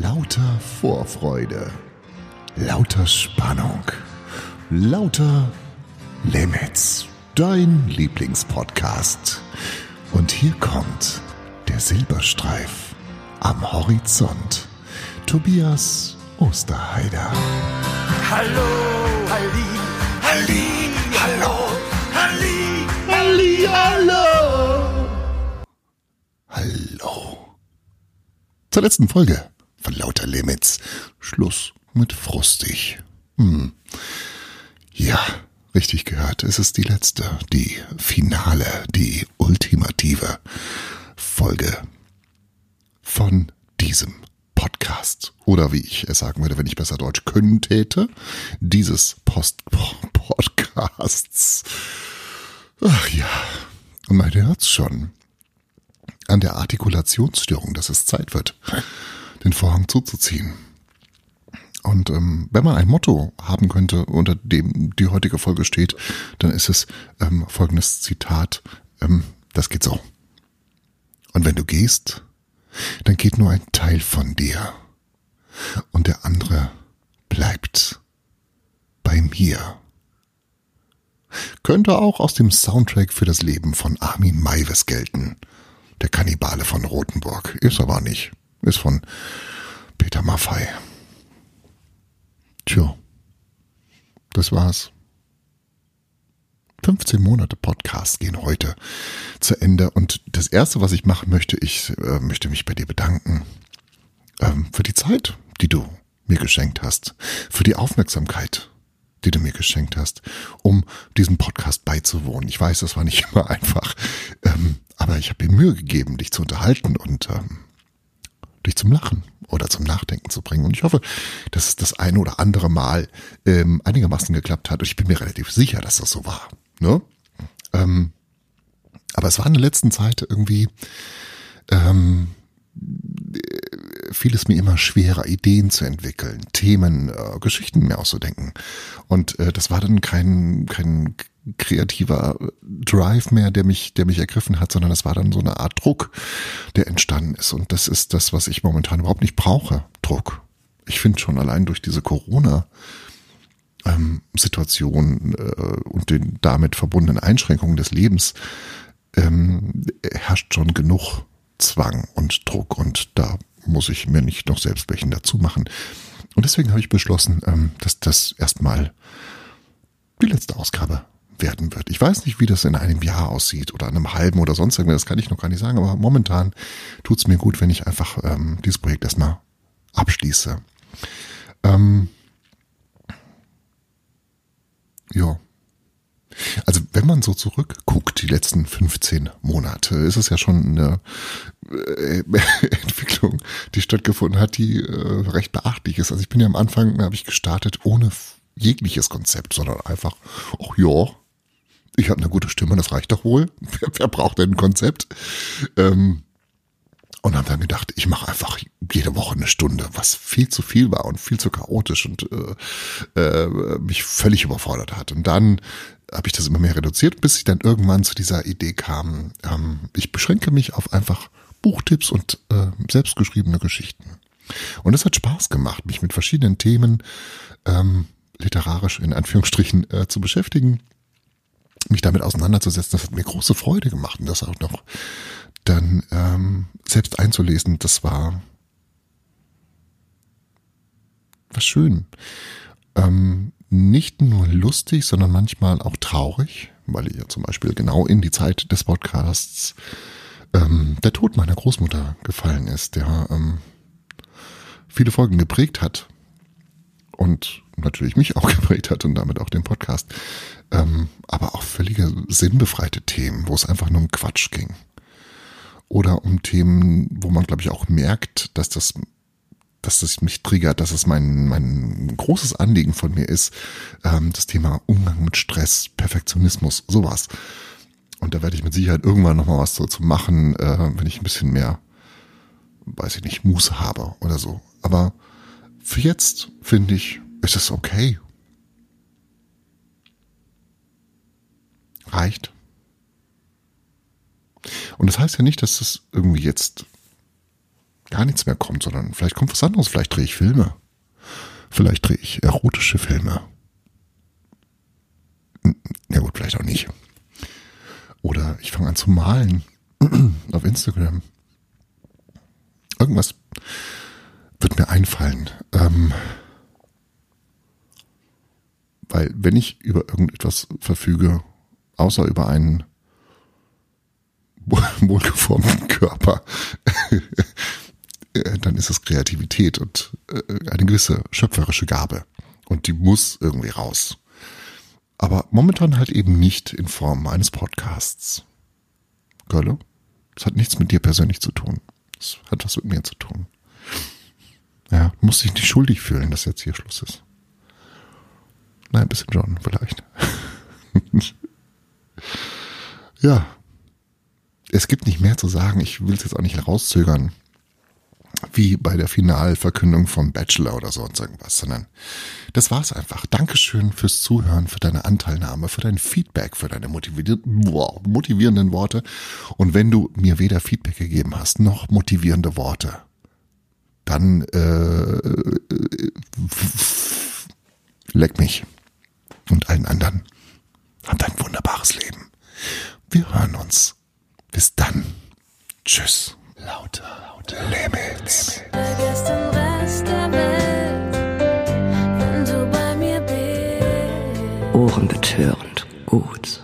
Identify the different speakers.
Speaker 1: Lauter Vorfreude, lauter Spannung, lauter Limits, dein Lieblingspodcast. Und hier kommt der Silberstreif am Horizont. Tobias Osterheider.
Speaker 2: Hallo, Halli, Halli, hallo, Halli,
Speaker 1: Halli, hallo. Hallo. Zur letzten Folge von Lauter Limits. Schluss mit frustig. Hm. Ja, richtig gehört. Es ist die letzte, die finale, die ultimative Folge von diesem Podcast. Oder wie ich es sagen würde, wenn ich besser Deutsch können täte, dieses Post Podcasts. Ach ja, und man hört's schon an der Artikulationsstörung, dass es Zeit wird, den Vorhang zuzuziehen. Und ähm, wenn man ein Motto haben könnte, unter dem die heutige Folge steht, dann ist es ähm, folgendes Zitat, ähm, das geht so. Und wenn du gehst, dann geht nur ein Teil von dir und der andere bleibt bei mir. Könnte auch aus dem Soundtrack für das Leben von Armin Maives gelten. Der Kannibale von Rothenburg. Ist aber nicht. Ist von Peter Maffei. Tja, das war's. 15 Monate Podcast gehen heute zu Ende und das erste, was ich machen möchte, ich äh, möchte mich bei dir bedanken ähm, für die Zeit, die du mir geschenkt hast, für die Aufmerksamkeit, die du mir geschenkt hast, um diesem Podcast beizuwohnen. Ich weiß, das war nicht immer einfach, ähm, aber ich habe mir Mühe gegeben, dich zu unterhalten und ähm, dich zum Lachen oder zum Nachdenken zu bringen. Und ich hoffe, dass es das eine oder andere Mal ähm, einigermaßen geklappt hat. Und ich bin mir relativ sicher, dass das so war. Ne? Ähm, aber es war in der letzten Zeit irgendwie ähm, fiel es mir immer schwerer, Ideen zu entwickeln, Themen, äh, Geschichten mir auszudenken. Und äh, das war dann kein, kein kreativer Drive mehr, der mich, der mich ergriffen hat, sondern das war dann so eine Art Druck, der entstanden ist. Und das ist das, was ich momentan überhaupt nicht brauche. Druck. Ich finde schon allein durch diese Corona ähm, Situation äh, und den damit verbundenen Einschränkungen des Lebens ähm, herrscht schon genug Zwang und Druck und da muss ich mir nicht noch selbst welchen dazu machen. Und deswegen habe ich beschlossen, ähm, dass das erstmal die letzte Ausgabe werden wird. Ich weiß nicht, wie das in einem Jahr aussieht oder einem halben oder sonst irgendwas, das kann ich noch gar nicht sagen, aber momentan tut es mir gut, wenn ich einfach ähm, dieses Projekt erstmal abschließe. Ähm, ja. Also wenn man so zurückguckt, die letzten 15 Monate, ist es ja schon eine äh, Entwicklung, die stattgefunden hat, die äh, recht beachtlich ist. Also ich bin ja am Anfang, habe ich gestartet ohne jegliches Konzept, sondern einfach, ach ja, ich habe eine gute Stimme, das reicht doch wohl. Wer, wer braucht denn ein Konzept? Ähm, und haben dann gedacht, ich mache einfach jede Woche eine Stunde, was viel zu viel war und viel zu chaotisch und äh, äh, mich völlig überfordert hat. Und dann habe ich das immer mehr reduziert, bis ich dann irgendwann zu dieser Idee kam, ähm, ich beschränke mich auf einfach Buchtipps und äh, selbstgeschriebene Geschichten. Und es hat Spaß gemacht, mich mit verschiedenen Themen ähm, literarisch in Anführungsstrichen äh, zu beschäftigen, mich damit auseinanderzusetzen. Das hat mir große Freude gemacht und das auch noch dann ähm, selbst einzulesen, das war was schön. Ähm, nicht nur lustig, sondern manchmal auch traurig, weil ja zum Beispiel genau in die Zeit des Podcasts ähm, der Tod meiner Großmutter gefallen ist, der ähm, viele Folgen geprägt hat und natürlich mich auch geprägt hat und damit auch den Podcast, ähm, aber auch völlige sinnbefreite Themen, wo es einfach nur um Quatsch ging oder um Themen, wo man, glaube ich, auch merkt, dass das, dass das mich triggert, dass es mein, mein großes Anliegen von mir ist, ähm, das Thema Umgang mit Stress, Perfektionismus, sowas. Und da werde ich mit Sicherheit irgendwann nochmal was so zu machen, äh, wenn ich ein bisschen mehr, weiß ich nicht, Muße habe oder so. Aber für jetzt, finde ich, ist es okay. Reicht. Und das heißt ja nicht, dass das irgendwie jetzt gar nichts mehr kommt, sondern vielleicht kommt was anderes. Vielleicht drehe ich Filme. Vielleicht drehe ich erotische Filme. Ja gut, vielleicht auch nicht. Oder ich fange an zu malen auf Instagram. Irgendwas wird mir einfallen. Ähm, weil wenn ich über irgendetwas verfüge, außer über einen wohlgeformten Körper, äh, dann ist es Kreativität und äh, eine gewisse schöpferische Gabe. Und die muss irgendwie raus. Aber momentan halt eben nicht in Form eines Podcasts. Gölle? Das hat nichts mit dir persönlich zu tun. Das hat was mit mir zu tun. Ja, du musst dich nicht schuldig fühlen, dass jetzt hier Schluss ist. Nein, ein bisschen schon, vielleicht. Ja. Es gibt nicht mehr zu sagen. Ich will es jetzt auch nicht herauszögern wie bei der Finalverkündung vom Bachelor oder so und irgendwas, sondern das war's einfach. Dankeschön fürs Zuhören, für deine Anteilnahme, für dein Feedback, für deine motivierenden Worte. Und wenn du mir weder Feedback gegeben hast, noch motivierende Worte, dann äh, leck mich und allen anderen. Habt ein wunderbares Leben. Wir hören uns. Bis dann. Tschüss. Lauter, lauter Limits.
Speaker 3: Vergiss den Rest der Welt, wenn du bei mir bist.
Speaker 4: Ohrenbetörend gut.